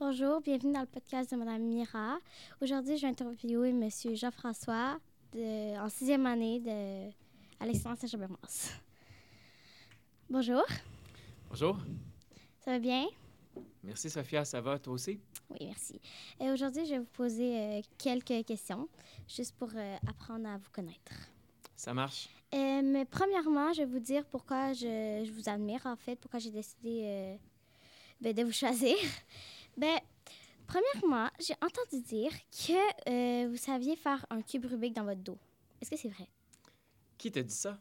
Bonjour, bienvenue dans le podcast de Mme Mira. Aujourd'hui, je vais interviewer M. Jean-François de- en sixième année de, à l'excellence Saint-Jean-Bermas. Bonjour, Bonjour. ça va bien? Merci Sophia, ça va toi aussi? Oui, merci. Et aujourd'hui, je vais vous poser euh, quelques questions, juste pour euh, apprendre à vous connaître. Ça marche. Euh, mais premièrement, je vais vous dire pourquoi je, je vous admire, en fait, pourquoi j'ai décidé euh, ben, de vous choisir. Ben, premièrement, j'ai entendu dire que euh, vous saviez faire un cube Rubik dans votre dos. Est-ce que c'est vrai? Qui t'a dit ça?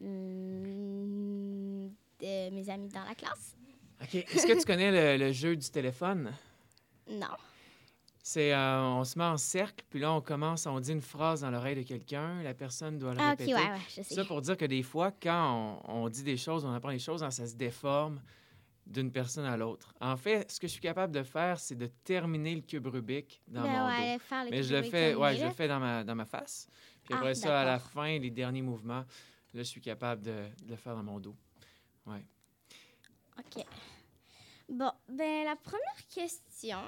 Hmm, de mes amis dans la classe? OK. Est-ce que tu connais le, le jeu du téléphone? Non. C'est euh, on se met en cercle, puis là on commence, on dit une phrase dans l'oreille de quelqu'un, la personne doit le Ah, ok, répéter. ouais, ouais, je sais. Ça pour dire que des fois, quand on, on dit des choses, on apprend des choses, hein, ça se déforme d'une personne à l'autre. En fait, ce que je suis capable de faire, c'est de terminer le cube Rubik dans Ben mon ouais, dos. faire le Mais cube je le fais, ouais, je le fais dans ma, dans ma face. Puis Ah, après ça, à la fin, les derniers mouvements, là, je suis capable de, de le faire dans mon dos. OK. Bon, ben la première question,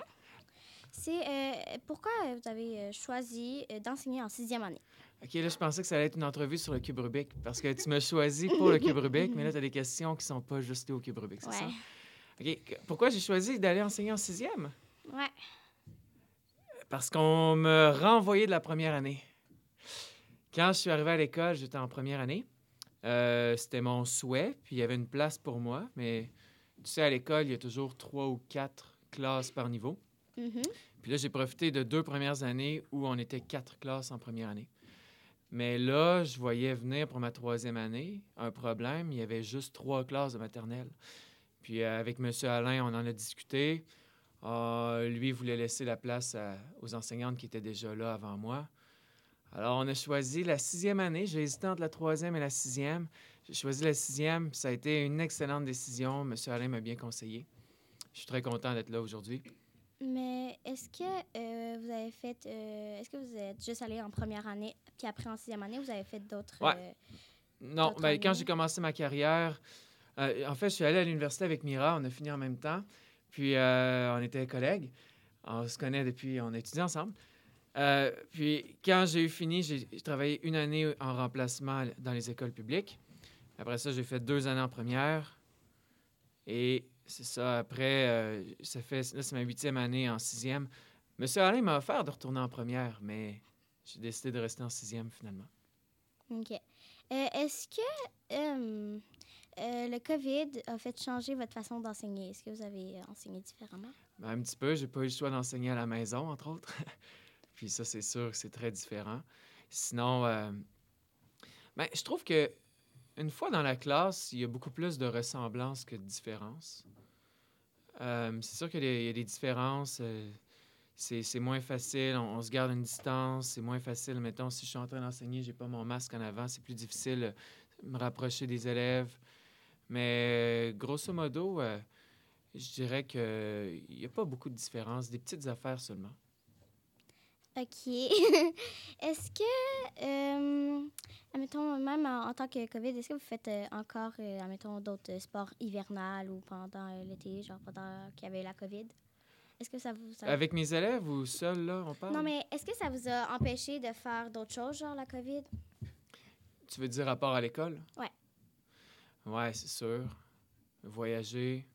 c'est euh, pourquoi vous avez euh, choisi euh, d'enseigner en sixième année? OK, là, je pensais que ça allait être une entrevue sur le cube Rubik parce que tu m'as choisi pour le cube Rubik, mais là, tu as des questions qui sont pas juste au cube Rubik, c'est ça? Ouais. OK. que- Pourquoi j'ai choisi d'aller enseigner en sixième? Ouais. Parce qu'on me renvoyait de la première année. Quand je suis arrivé à l'école, j'étais en première année. Euh, C'était mon souhait, puis il y avait une place pour moi, mais tu sais, à l'école, il y a toujours trois ou quatre classes par niveau. Mhm. Puis là, j'ai profité de deux premières années où on était quatre classes en première année. Mais là, je voyais venir pour ma troisième année un problème. Il y avait juste trois classes de maternelle. Puis euh, avec M. Alain, on en a discuté. Ah, lui voulait laisser la place aux enseignantes qui étaient déjà là avant moi. Alors, on a choisi la sixième année. J'ai hésité entre la troisième et la sixième. J'ai choisi la sixième. Ça a été une excellente décision. M. Alain m'a bien conseillé. Je suis très content d'être là aujourd'hui. Mais est-ce que euh, vous avez fait, euh, est-ce que vous êtes juste allé en première année, puis après en sixième année, vous avez fait d'autres... Ouais. euh, Non, ben, quand j'ai commencé ma carrière, euh, en fait, je suis allé à l'université avec Mira, on a fini en même temps. Puis euh, on était collègues. On se connaît depuis, on a étudié ensemble. Euh, puis quand j'ai eu fini, j'ai j'ai travaillé une année en remplacement dans les écoles publiques. Après ça, j'ai fait deux années en première. Et c'est ça, après, euh, ça fait, là, c'est ma huitième année en sixième. Monsieur Alain m'a offert de retourner en première, mais j'ai décidé de rester en sixième finalement. OK. Euh, est-ce que euh, euh, le COVID a fait changer votre façon d'enseigner? Est-ce que vous avez enseigné différemment? Ben, un petit peu. J'ai pas eu le choix d'enseigner à la maison, entre autres. Puis ça, c'est sûr que c'est très différent. Sinon, euh, ben, je trouve que une fois dans la classe, il y a beaucoup plus de ressemblances que de différences. Euh, c'est sûr qu'il y a des différences. C'est moins facile. On, se garde une distance. C'est moins facile. Mettons, si je suis en train d'enseigner, j'ai pas mon masque en avant. C'est plus difficile de me rapprocher des élèves. Mais grosso modo, euh, je dirais qu'il n'y a pas beaucoup de différences, des petites affaires seulement. OK. est-ce que, euh, admettons, même en, tant que COVID, est-ce que vous faites euh, encore, euh, admettons, d'autres sports hivernales ou pendant l'été, genre pendant qu'il y avait la COVID? Est-ce que ça vous... ça- Avec mes élèves ou seul, là, on parle? Non, mais est-ce que ça vous a empêché de faire d'autres choses, genre la COVID? Tu veux dire rapport à l'école? Ouais. Ouais, c'est sûr. Voyager.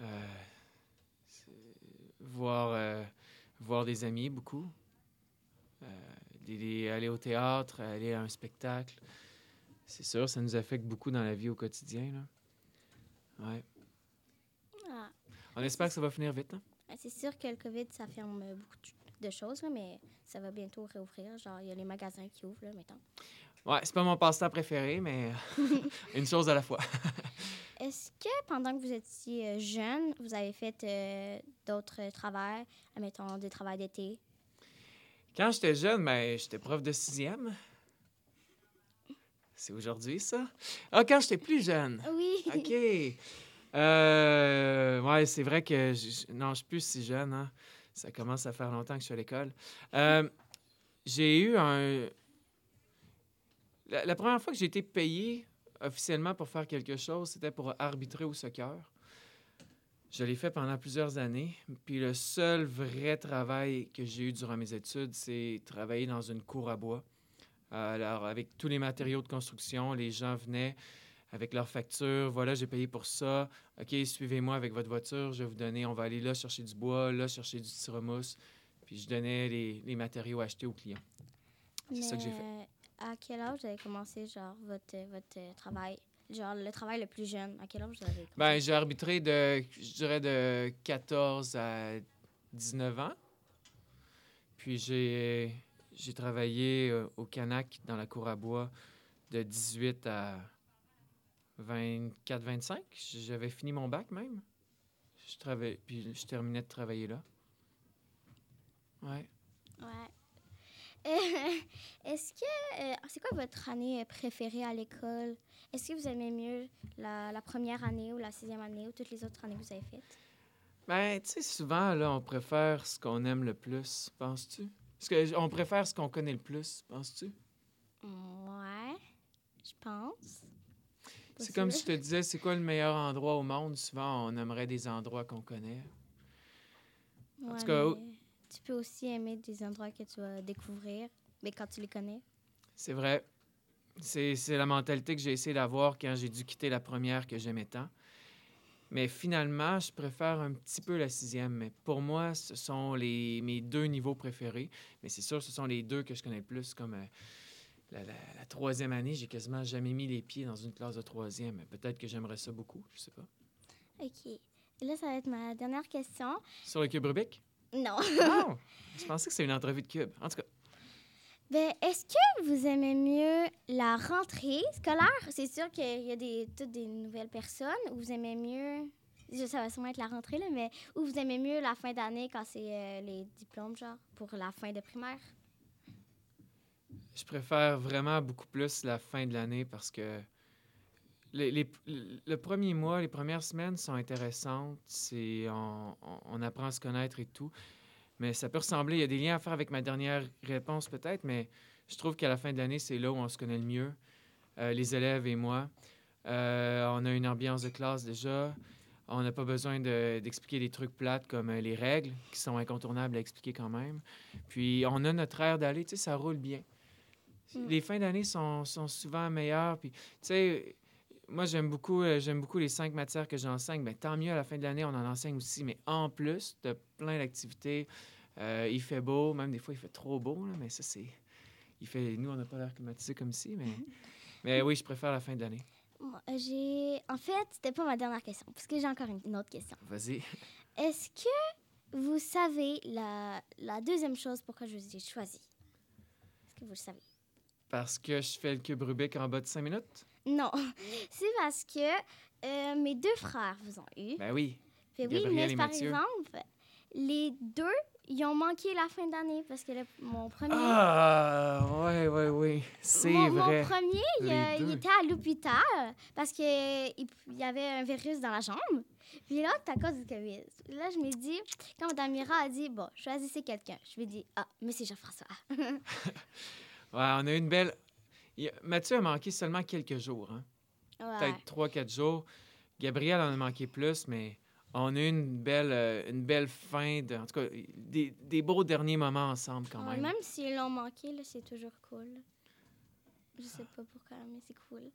euh, voir, euh, voir des amis, beaucoup. Euh, des- des- aller au théâtre, aller à un spectacle. C'est sûr, ça nous affecte beaucoup dans la vie au quotidien, là. Ouais. On espère que ça va finir vite, hein? Ah, C'est sûr que le COVID, ça ferme euh, beaucoup de- choses, là, mais ça va bientôt réouvrir. Genre, il y a les magasins qui ouvrent, là, maintenant. Ouais, c'est pas mon passe-temps préféré, mais une chose à la fois. Est-ce que pendant que vous étiez euh, jeune, vous avez fait euh, d'autres travails, admettons des travails d'été? Quand j'étais jeune, ben, j'étais prof de sixième. C'est aujourd'hui, ça? Ah, quand j'étais plus jeune. Oui. OK. Euh, ouais, c'est vrai que... je- non, je suis plus si jeune. Hein. Ça commence à faire longtemps que je suis à l'école. Euh, j'ai eu un... La, la première fois que j'ai été payé officiellement pour faire quelque chose, c'était pour arbitrer au soccer. Je l'ai fait pendant plusieurs années. Puis le seul vrai travail que j'ai eu durant mes études, c'est travailler dans une cour à bois. Alors, avec tous les matériaux de construction, les gens venaient avec leurs factures. Voilà, j'ai payé pour ça. OK, suivez-moi avec votre voiture. Je vais vous donner, on va aller là chercher du bois, là chercher du tyromousse. Puis je donnais les, les matériaux achetés aux clients. C'est ça que j'ai fait. À quel âge vous avez commencé, genre, votre, votre travail? Genre, le travail le plus jeune. À quel âge vous avez commencé? Ben, j'ai arbitré de, je dirais, de 14 à 19 ans. Puis j'ai, j'ai travaillé euh, au Canac dans la cour à bois de 18 à 24, 25. J'avais fini mon bac même. Je travaillais, puis je terminais de travailler là. Ouais. Ouais. Euh, Est-ce que. euh, c'est quoi votre année préférée à l'école? Est-ce que vous aimez mieux la, la première année ou la sixième année ou toutes les autres années que vous avez faites? Ben, tu sais, souvent, là, on préfère ce qu'on aime le plus, penses-tu? Parce que on préfère ce qu'on connaît le plus, penses-tu? Ouais, je pense. C'est comme je te disais, c'est quoi le meilleur endroit au monde? Souvent, on aimerait des endroits qu'on connaît. en Ouais, tout cas, tu peux aussi aimer des endroits que tu vas découvrir, mais quand tu les connais. C'est vrai. C'est c'est la mentalité que j'ai essayé d'avoir quand j'ai dû quitter la première que j'aimais tant. Mais finalement, je préfère un petit peu la sixième. Mais pour moi, ce sont les, mes deux niveaux préférés. Mais c'est sûr, ce sont les deux que je connais le plus. Comme euh, la, la- la troisième année, j'ai quasiment jamais mis les pieds dans une classe de troisième. Peut-être que j'aimerais ça beaucoup, je sais pas. OK. Et là, ça va être ma dernière question. Sur le cube Rubik? Non. Non! je pensais que c'était une entrevue de cube. En tout cas, Ben, est-ce que vous aimez mieux la rentrée scolaire? C'est sûr qu'il y a des, toutes des nouvelles personnes. Ou vous aimez mieux, je- ça va sûrement être la rentrée, là, mais ou vous aimez mieux la fin d'année quand c'est euh, les diplômes, genre, pour la fin de primaire? Je préfère vraiment beaucoup plus la fin de l'année parce que les, le premier mois, les premières semaines sont intéressantes. C'est, on, on- apprend à se connaître et tout. Mais ça peut ressembler, il y a des liens à faire avec ma dernière réponse peut-être, mais je trouve qu'à la fin de l'année, c'est là où on se connaît le mieux, euh, les élèves et moi. Euh, on a une ambiance de classe déjà. On n'a pas besoin de- d'expliquer des trucs plates comme euh, les règles, qui sont incontournables à expliquer quand même. Puis on a notre air d'aller, tu sais, ça roule bien. Mm. Les fins d'année sont, sont souvent meilleures. Puis, tu sais, moi, j'aime beaucoup, euh, j'aime beaucoup les cinq matières que j'enseigne. Mais tant mieux, à la fin de l'année, on en enseigne aussi. Mais en plus de plein d'activités, euh, il fait beau. Même des fois, il fait trop beau. là, mais ça, c'est... Il fait... Nous, on n'a pas l'air climatisé comme ici, mais... mais oui, je préfère la fin de l'année. J'ai. En fait, c'était pas ma dernière question, parce que j'ai encore une, une autre question. Vas-y. Est-ce que vous savez la, la deuxième chose pourquoi je vous ai choisi? Est-ce que vous le savez? Parce que je fais le cube Rubik en bas de cinq minutes? Non, c'est parce que euh, mes deux frères vous ont eu. Ben oui. Fait oui, mais par Mathieu. exemple, les deux, ils ont manqué la fin d'année parce que le- mon premier. Ah, ouais, ouais, oui. C'est mon, vrai. Mon premier, il, euh, il était à l'hôpital parce qu'il il y avait un virus dans la jambe. Puis là, à cause du COVID. Là, je me dis, quand Mme Mira a dit, bon, choisissez quelqu'un, je lui ai dit, ah, Monsieur Jean-François. Ouais, on a eu une belle... il- Mathieu a manqué seulement quelques jours, hein? Ouais. peut-être trois, quatre jours. Gabriel en a manqué plus, mais on a eu une belle, euh, une belle fin, de, en tout cas, des, des beaux derniers moments ensemble quand Ouais, même. même s'ils l'ont manqué, là, c'est toujours cool. Je sais pas pourquoi, mais c'est cool.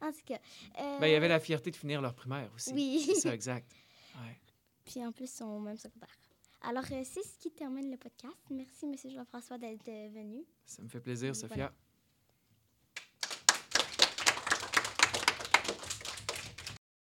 En tout cas. euh, Ben, il y avait la fierté de finir leur primaire aussi. Oui. C'est ça, exact. Ouais. Puis en plus, ils sont au même secondaire. Alors, euh, c'est ce qui termine le podcast. Merci, Monsieur Jean-François, d'être euh, venu. Ça me fait plaisir, Voilà. Sophia.